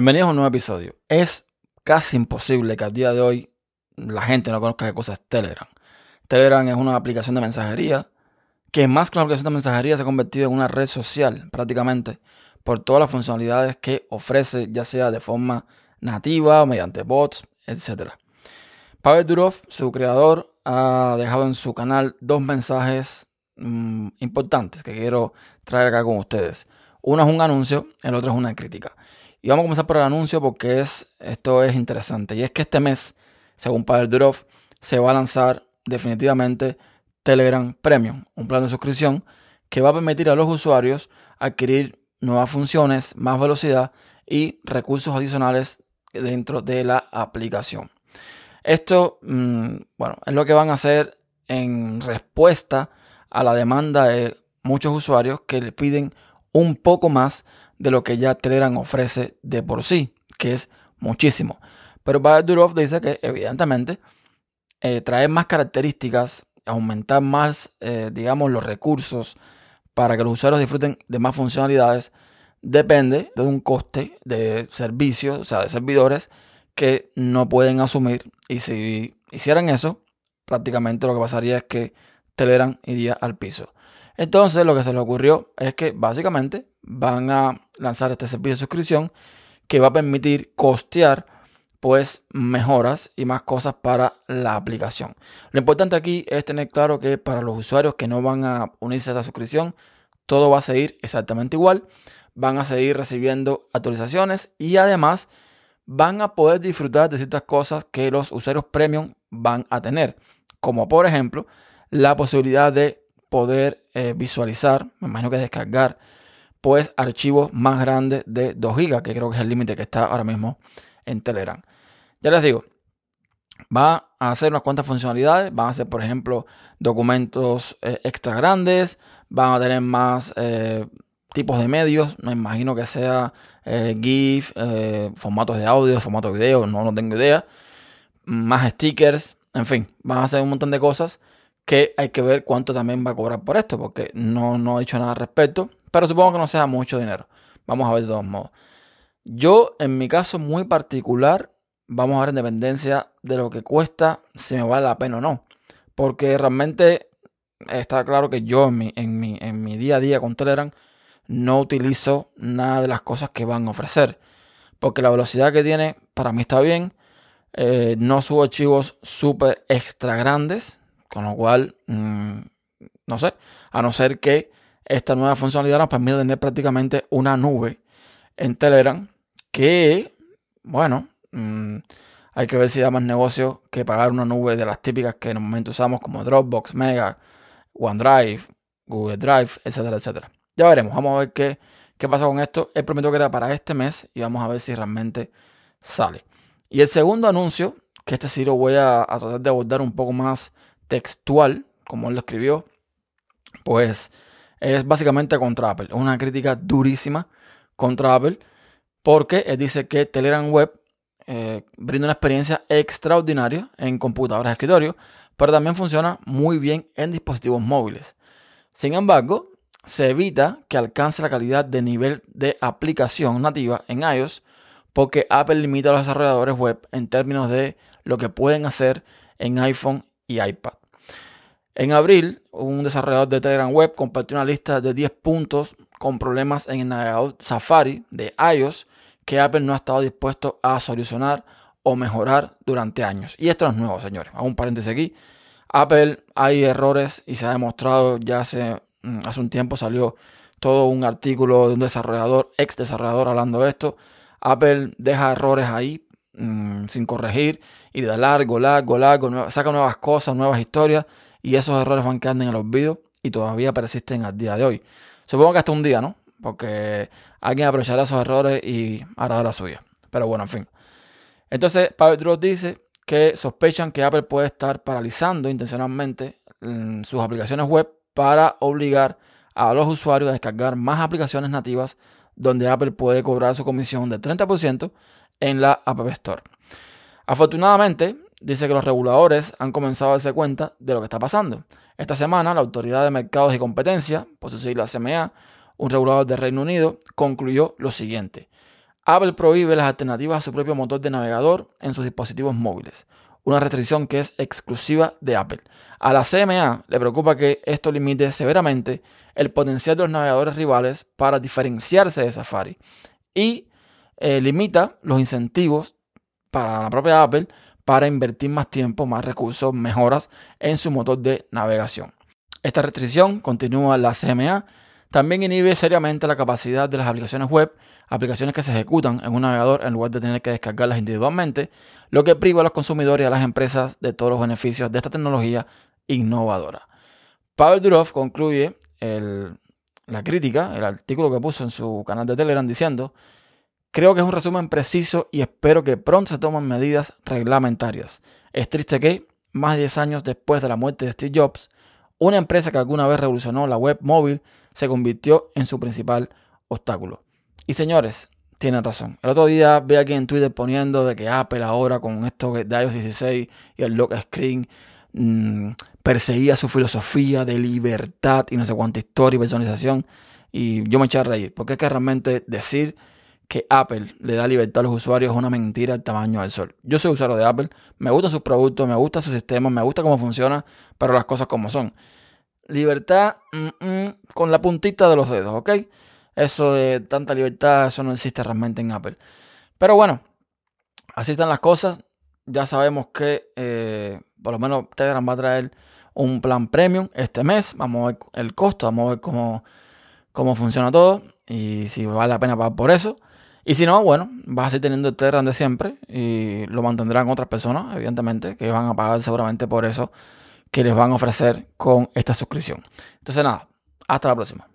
Bienvenidos a un nuevo episodio. Es casi imposible que al día de hoy la gente no conozca qué cosa es Telegram. Telegram es una aplicación de mensajería que más que una aplicación de mensajería se ha convertido en una red social prácticamente por todas las funcionalidades que ofrece, ya sea de forma nativa o mediante bots, etc. Pavel Durov, su creador, ha dejado en su canal dos mensajes mm, importantes que quiero traer acá con ustedes. Uno es un anuncio, el otro es una crítica. Y vamos a comenzar por el anuncio porque es, esto es interesante. Y es que este mes, según Pavel Durov, se va a lanzar definitivamente Telegram Premium, un plan de suscripción que va a permitir a los usuarios adquirir nuevas funciones, más velocidad y recursos adicionales dentro de la aplicación. Esto, mm, bueno, es lo que van a hacer en respuesta a la demanda de muchos usuarios que le piden un poco más de lo que ya Telegram ofrece de por sí, que es muchísimo. Pero Durov dice que evidentemente eh, traer más características, aumentar más, eh, digamos, los recursos para que los usuarios disfruten de más funcionalidades, depende de un coste de servicios, o sea, de servidores que no pueden asumir. Y si hicieran eso, prácticamente lo que pasaría es que Telegram iría al piso. Entonces lo que se le ocurrió es que básicamente van a lanzar este servicio de suscripción que va a permitir costear pues mejoras y más cosas para la aplicación. Lo importante aquí es tener claro que para los usuarios que no van a unirse a esta suscripción, todo va a seguir exactamente igual. Van a seguir recibiendo actualizaciones y además van a poder disfrutar de ciertas cosas que los usuarios premium van a tener. Como por ejemplo la posibilidad de poder eh, visualizar, me imagino que descargar pues archivos más grandes de 2 GB, que creo que es el límite que está ahora mismo en Telegram. Ya les digo, va a hacer unas cuantas funcionalidades, van a hacer, por ejemplo, documentos eh, extra grandes, van a tener más eh, tipos de medios, no imagino que sea GIF, formatos de audio, formatos de video, no, no tengo idea, más stickers, en fin, van a hacer un montón de cosas que hay que ver cuánto también va a cobrar por esto, porque no, no he dicho nada al respecto. Pero supongo que no sea mucho dinero. Vamos a ver de todos modos. Yo, en mi caso muy particular, vamos a ver en dependencia de lo que cuesta, si me vale la pena o no. Porque realmente está claro que yo en mi, en mi, en mi día a día con Telegram no utilizo nada de las cosas que van a ofrecer. Porque la velocidad que tiene para mí está bien. Eh, no subo archivos súper extra grandes. Con lo cual, mm, no sé. A no ser que esta nueva funcionalidad nos permite tener prácticamente una nube en Telegram que, bueno, mm, hay que ver si da más negocio que pagar una nube de las típicas que en el momento usamos como Dropbox, Mega, OneDrive, Google Drive, etcétera, etcétera. Ya veremos, vamos a ver qué, qué pasa con esto. He prometido que era para este mes y vamos a ver si realmente sale. Y el segundo anuncio, que este sí lo voy a, a tratar de abordar un poco más textual, como él lo escribió, pues es básicamente contra Apple. Una crítica durísima contra Apple porque dice que Telegram Web eh, brinda una experiencia extraordinaria en computadoras de escritorio, pero también funciona muy bien en dispositivos móviles. Sin embargo, se evita que alcance la calidad de nivel de aplicación nativa en iOS porque Apple limita a los desarrolladores web en términos de lo que pueden hacer en iPhone y iPad. En abril, un desarrollador de Telegram Web compartió una lista de 10 puntos con problemas en el navegador Safari de iOS que Apple no ha estado dispuesto a solucionar o mejorar durante años. Y esto no es nuevo, señores. Hago un paréntesis aquí. Apple hay errores y se ha demostrado ya hace, mm, hace un tiempo salió todo un artículo de un desarrollador, ex desarrollador hablando de esto. Apple deja errores ahí mm, sin corregir y da largo, largo, largo, saca nuevas cosas, nuevas historias y esos errores van quedando en el olvido y todavía persisten al día de hoy. Supongo que hasta un día, ¿no? Porque alguien aprovechará esos errores y hará la suya. Pero bueno, en fin. Entonces, Pavel dice que sospechan que Apple puede estar paralizando intencionalmente mm, sus aplicaciones web para obligar a los usuarios a descargar más aplicaciones nativas donde Apple puede cobrar su comisión de 30% en la App Store. Afortunadamente, dice que los reguladores han comenzado a darse cuenta de lo que está pasando. Esta semana, la Autoridad de Mercados y Competencia, por su sigla CMA, un regulador de Reino Unido, concluyó lo siguiente. Apple prohíbe las alternativas a su propio motor de navegador en sus dispositivos móviles, una restricción que es exclusiva de Apple. A la CMA le preocupa que esto limite severamente el potencial de los navegadores rivales para diferenciarse de Safari y eh, limita los incentivos para la propia Apple para invertir más tiempo, más recursos, mejoras en su motor de navegación. Esta restricción, continúa la CMA, también inhibe seriamente la capacidad de las aplicaciones web, aplicaciones que se ejecutan en un navegador en lugar de tener que descargarlas individualmente, lo que priva a los consumidores y a las empresas de todos los beneficios de esta tecnología innovadora. Pavel Durov concluye la crítica, el artículo que puso en su canal de Telegram diciendo, creo que es un resumen preciso y espero que pronto se tomen medidas reglamentarias. Es triste que, más de 10 años después de la muerte de Steve Jobs, una empresa que alguna vez revolucionó la web móvil se convirtió en su principal obstáculo. Y señores, tienen razón. El otro día vi aquí en Twitter poniendo de que Apple ahora con esto de iOS 16 y el lock screen mmm, perseguía su filosofía de libertad y no sé cuánta historia y personalización. Y yo me eché a reír, porque es que realmente decir que Apple le da libertad a los usuarios es una mentira al tamaño del sol. Yo soy usuario de Apple, me gustan sus productos, me gusta su sistema, me gusta cómo funciona, pero las cosas como son. Libertad mm, mm, con la puntita de los dedos, ¿ok? Eso de tanta libertad, eso no existe realmente en Apple. Pero bueno, así están las cosas. Ya sabemos que eh, por lo menos Telegram va a traer un plan premium este mes. Vamos a ver el costo, vamos a ver cómo, cómo funciona todo y si vale la pena pagar por eso. Y si no, bueno, vas a seguir teniendo el Telegram de siempre y lo mantendrán otras personas, evidentemente, que van a pagar seguramente por eso que les van a ofrecer con esta suscripción. Entonces nada, hasta la próxima.